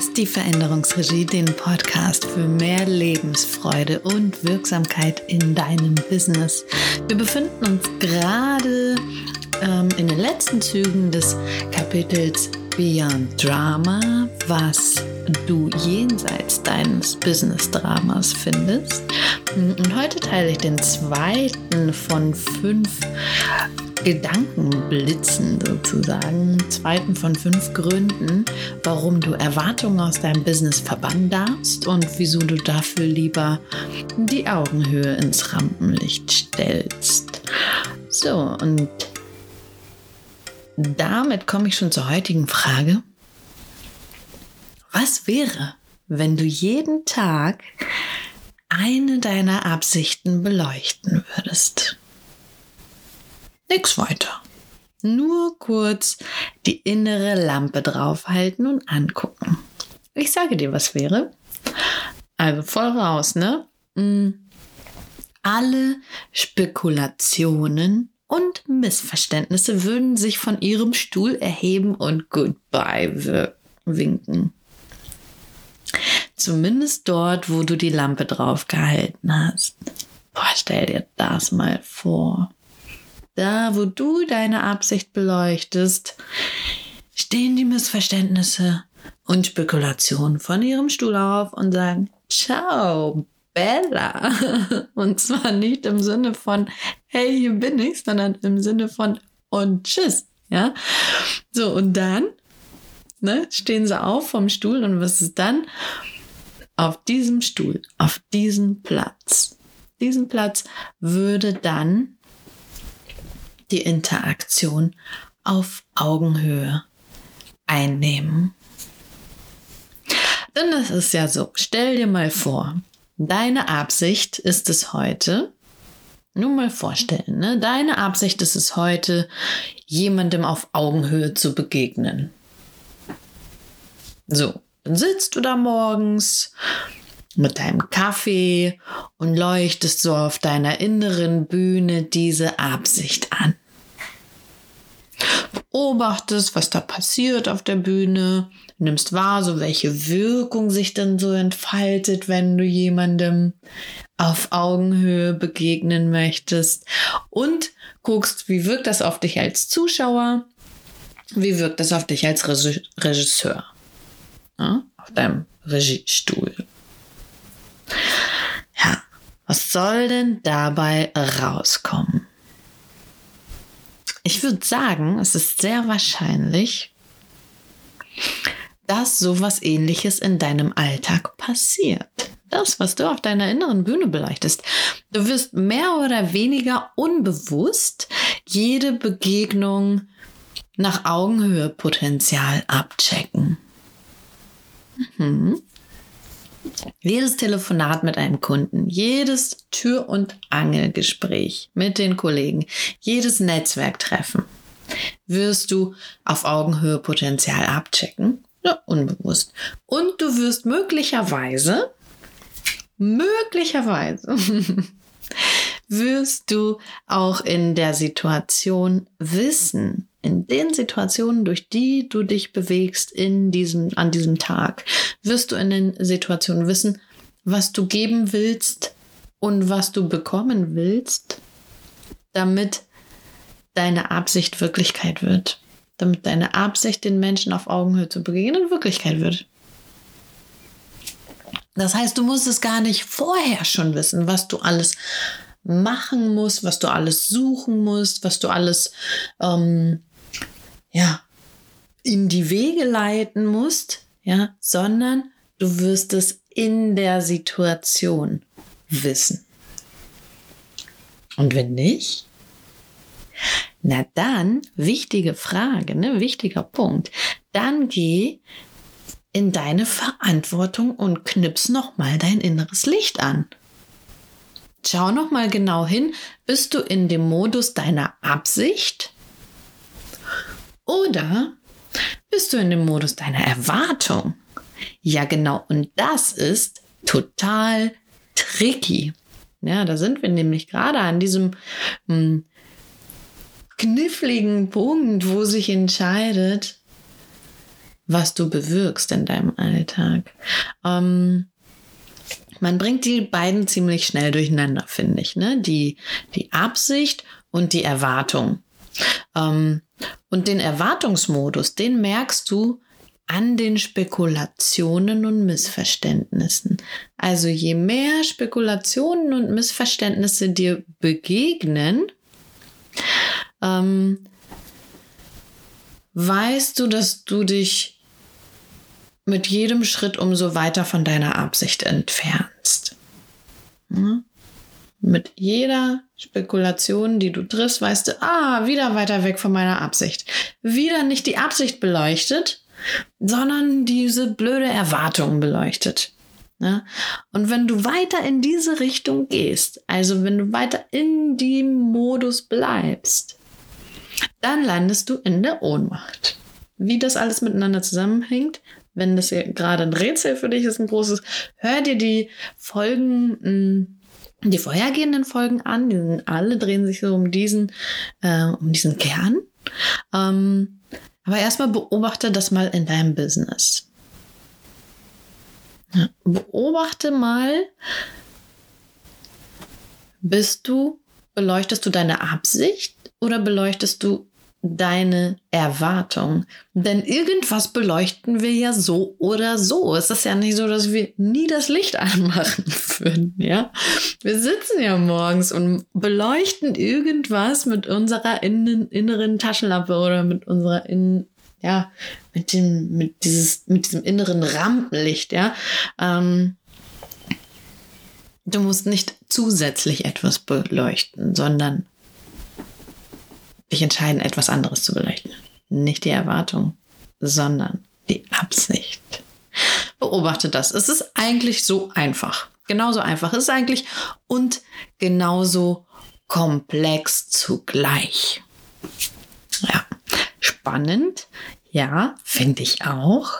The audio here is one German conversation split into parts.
hörst die Veränderungsregie, den Podcast für mehr Lebensfreude und Wirksamkeit in deinem Business. Wir befinden uns gerade ähm, in den letzten Zügen des Kapitels Beyond Drama, was du jenseits deines Business-Dramas findest. Und heute teile ich den zweiten von fünf Gedankenblitzen sozusagen, zweiten von fünf Gründen, warum du Erwartungen aus deinem Business verbannen darfst und wieso du dafür lieber die Augenhöhe ins Rampenlicht stellst. So, und damit komme ich schon zur heutigen Frage. Was wäre, wenn du jeden Tag eine deiner Absichten beleuchten würdest? Nix weiter. Nur kurz die innere Lampe draufhalten und angucken. Ich sage dir, was wäre. Also voll raus, ne? Mm. Alle Spekulationen und Missverständnisse würden sich von ihrem Stuhl erheben und Goodbye winken. Zumindest dort, wo du die Lampe draufgehalten hast. Boah, stell dir das mal vor. Da, wo du deine Absicht beleuchtest, stehen die Missverständnisse und Spekulationen von ihrem Stuhl auf und sagen, ciao, Bella. Und zwar nicht im Sinne von, hey, hier bin ich, sondern im Sinne von, und tschüss. Ja, so, und dann ne, stehen sie auf vom Stuhl und was ist dann? Auf diesem Stuhl, auf diesem Platz, diesen Platz würde dann die Interaktion auf Augenhöhe einnehmen. Denn das ist ja so, stell dir mal vor, deine Absicht ist es heute, nur mal vorstellen, ne? deine Absicht ist es heute, jemandem auf Augenhöhe zu begegnen. So, dann sitzt du da morgens mit deinem Kaffee und leuchtest so auf deiner inneren Bühne diese Absicht an beobachtest, was da passiert auf der Bühne, nimmst wahr, so welche Wirkung sich dann so entfaltet, wenn du jemandem auf Augenhöhe begegnen möchtest und guckst, wie wirkt das auf dich als Zuschauer, wie wirkt das auf dich als Regisseur, ja, auf deinem Regiestuhl. Ja, was soll denn dabei rauskommen? Ich würde sagen, es ist sehr wahrscheinlich, dass sowas ähnliches in deinem Alltag passiert. Das, was du auf deiner inneren Bühne beleuchtest. Du wirst mehr oder weniger unbewusst jede Begegnung nach Augenhöhe Potenzial abchecken. Mhm. Jedes Telefonat mit einem Kunden, jedes Tür- und Angelgespräch mit den Kollegen, jedes Netzwerktreffen wirst du auf Augenhöhe Potenzial abchecken. Ja, unbewusst. Und du wirst möglicherweise, möglicherweise, wirst du auch in der Situation wissen, in den Situationen, durch die du dich bewegst in diesem, an diesem Tag, wirst du in den Situationen wissen, was du geben willst und was du bekommen willst, damit deine Absicht Wirklichkeit wird. Damit deine Absicht, den Menschen auf Augenhöhe zu begegnen, Wirklichkeit wird. Das heißt, du musst es gar nicht vorher schon wissen, was du alles machen musst, was du alles suchen musst, was du alles ähm, ja, in die Wege leiten musst, ja, sondern du wirst es in der Situation wissen. Und wenn nicht, na dann, wichtige Frage, ne, wichtiger Punkt, dann geh in deine Verantwortung und knips nochmal dein inneres Licht an. Schau nochmal genau hin, bist du in dem Modus deiner Absicht oder bist du in dem Modus deiner Erwartung? Ja, genau. Und das ist total tricky. Ja, da sind wir nämlich gerade an diesem hm, kniffligen Punkt, wo sich entscheidet, was du bewirkst in deinem Alltag. Ähm, man bringt die beiden ziemlich schnell durcheinander, finde ich. Ne? Die, die Absicht und die Erwartung. Ähm, und den Erwartungsmodus, den merkst du an den Spekulationen und Missverständnissen. Also je mehr Spekulationen und Missverständnisse dir begegnen, ähm, weißt du, dass du dich mit jedem Schritt umso weiter von deiner Absicht entfernst. Hm? Mit jeder Spekulation, die du triffst, weißt du, ah, wieder weiter weg von meiner Absicht. Wieder nicht die Absicht beleuchtet, sondern diese blöde Erwartung beleuchtet. Ja? Und wenn du weiter in diese Richtung gehst, also wenn du weiter in dem Modus bleibst, dann landest du in der Ohnmacht. Wie das alles miteinander zusammenhängt, wenn das gerade ein Rätsel für dich ist, ein großes, hör dir die Folgen, hm, die vorhergehenden Folgen an. Die sind, alle drehen sich so um diesen, äh, um diesen Kern. Ähm, aber erstmal beobachte das mal in deinem Business. Beobachte mal, bist du, beleuchtest du deine Absicht oder beleuchtest du deine Erwartung. Denn irgendwas beleuchten wir ja so oder so. Es ist ja nicht so, dass wir nie das Licht anmachen würden, ja. Wir sitzen ja morgens und beleuchten irgendwas mit unserer inneren Taschenlampe oder mit unserer innen, ja, mit dem, mit dieses, mit diesem inneren Rampenlicht, ja. Ähm, du musst nicht zusätzlich etwas beleuchten, sondern dich entscheiden, etwas anderes zu beleuchten. Nicht die Erwartung, sondern die Absicht. Beobachte das. Es ist eigentlich so einfach. Genauso einfach ist es eigentlich und genauso komplex zugleich. Ja, spannend. Ja, finde ich auch.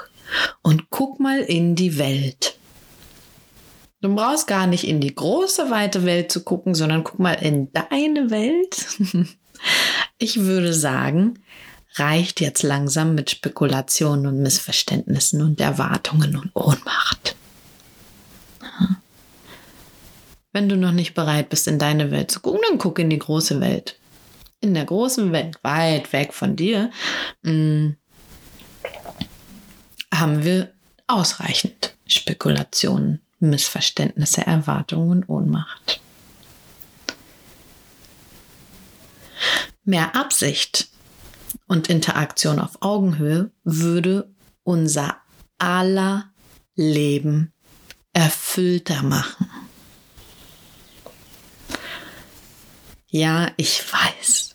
Und guck mal in die Welt. Du brauchst gar nicht in die große, weite Welt zu gucken, sondern guck mal in deine Welt. Ich würde sagen, reicht jetzt langsam mit Spekulationen und Missverständnissen und Erwartungen und Ohnmacht. Wenn du noch nicht bereit bist, in deine Welt zu gucken, dann guck in die große Welt. In der großen Welt, weit weg von dir, mm, haben wir ausreichend Spekulationen, Missverständnisse, Erwartungen und Ohnmacht. Mehr Absicht und Interaktion auf Augenhöhe würde unser aller Leben erfüllter machen. Ja, ich weiß.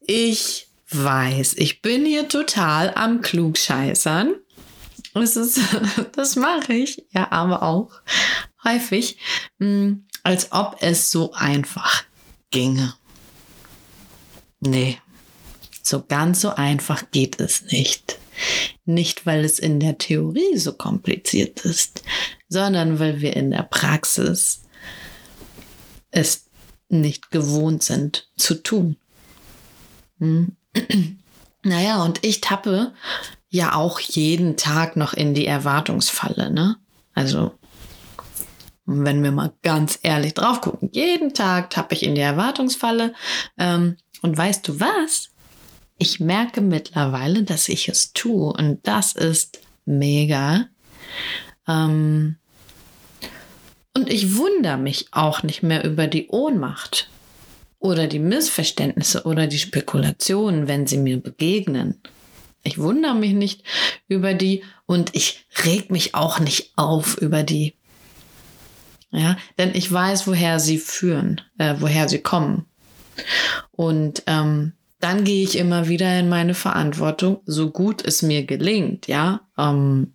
Ich weiß. Ich bin hier total am Klugscheißern. Das, ist, das mache ich ja aber auch häufig, hm, als ob es so einfach ginge. Nee, so ganz so einfach geht es nicht. Nicht, weil es in der Theorie so kompliziert ist, sondern weil wir in der Praxis es nicht gewohnt sind zu tun. Hm. Naja, und ich tappe ja auch jeden Tag noch in die Erwartungsfalle, ne? Also, wenn wir mal ganz ehrlich drauf gucken, jeden Tag tappe ich in die Erwartungsfalle. Ähm, und weißt du was? Ich merke mittlerweile, dass ich es tue und das ist mega. Ähm und ich wundere mich auch nicht mehr über die Ohnmacht oder die Missverständnisse oder die Spekulationen, wenn sie mir begegnen. Ich wundere mich nicht über die und ich reg mich auch nicht auf über die. Ja, denn ich weiß, woher sie führen, äh, woher sie kommen. Und ähm, dann gehe ich immer wieder in meine Verantwortung, so gut es mir gelingt, ja. Ähm,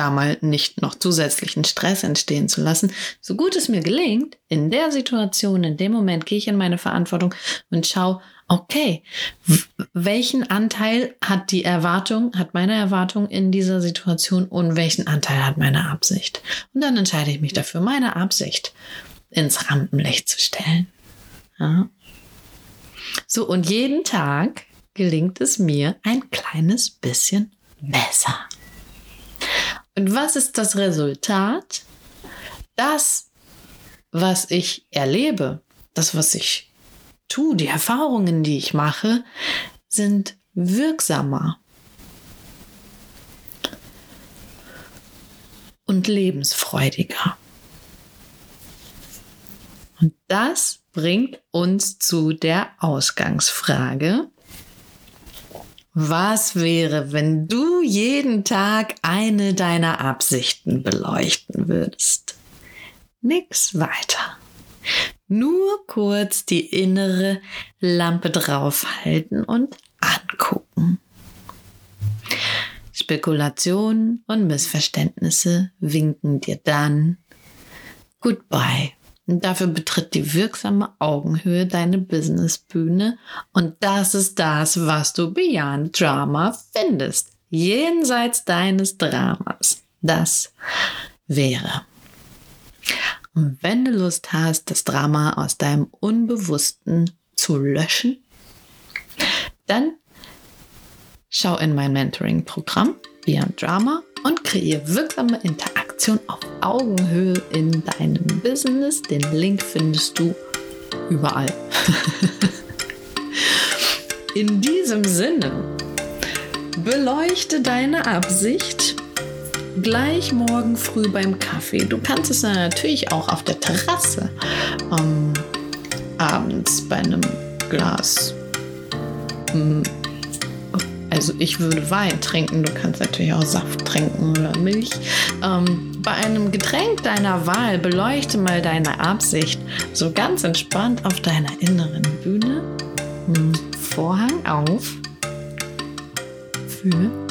da mal nicht noch zusätzlichen Stress entstehen zu lassen. So gut es mir gelingt, in der Situation, in dem Moment gehe ich in meine Verantwortung und schaue, okay, welchen Anteil hat die Erwartung, hat meine Erwartung in dieser Situation und welchen Anteil hat meine Absicht? Und dann entscheide ich mich dafür, meine Absicht ins Rampenlicht zu stellen. Ja. So, und jeden Tag gelingt es mir ein kleines bisschen besser. Und was ist das Resultat? Das, was ich erlebe, das, was ich tue, die Erfahrungen, die ich mache, sind wirksamer und lebensfreudiger. Und das bringt uns zu der Ausgangsfrage. Was wäre, wenn du jeden Tag eine deiner Absichten beleuchten würdest? Nix weiter. Nur kurz die innere Lampe draufhalten und angucken. Spekulationen und Missverständnisse winken dir dann Goodbye. Dafür betritt die wirksame Augenhöhe deine Businessbühne und das ist das, was du Beyond Drama findest. Jenseits deines Dramas. Das wäre. Und wenn du Lust hast, das Drama aus deinem Unbewussten zu löschen, dann schau in mein Mentoring-Programm Beyond Drama und kreiere wirksame Interaktion auf Augenhöhe in deinem Business. Den Link findest du überall. in diesem Sinne, beleuchte deine Absicht gleich morgen früh beim Kaffee. Du kannst es natürlich auch auf der Terrasse ähm, abends bei einem Glas. Hm, also ich würde Wein trinken, du kannst natürlich auch Saft trinken oder Milch. Ähm, bei einem Getränk deiner Wahl beleuchte mal deine Absicht so ganz entspannt auf deiner inneren Bühne. Hm, Vorhang auf für.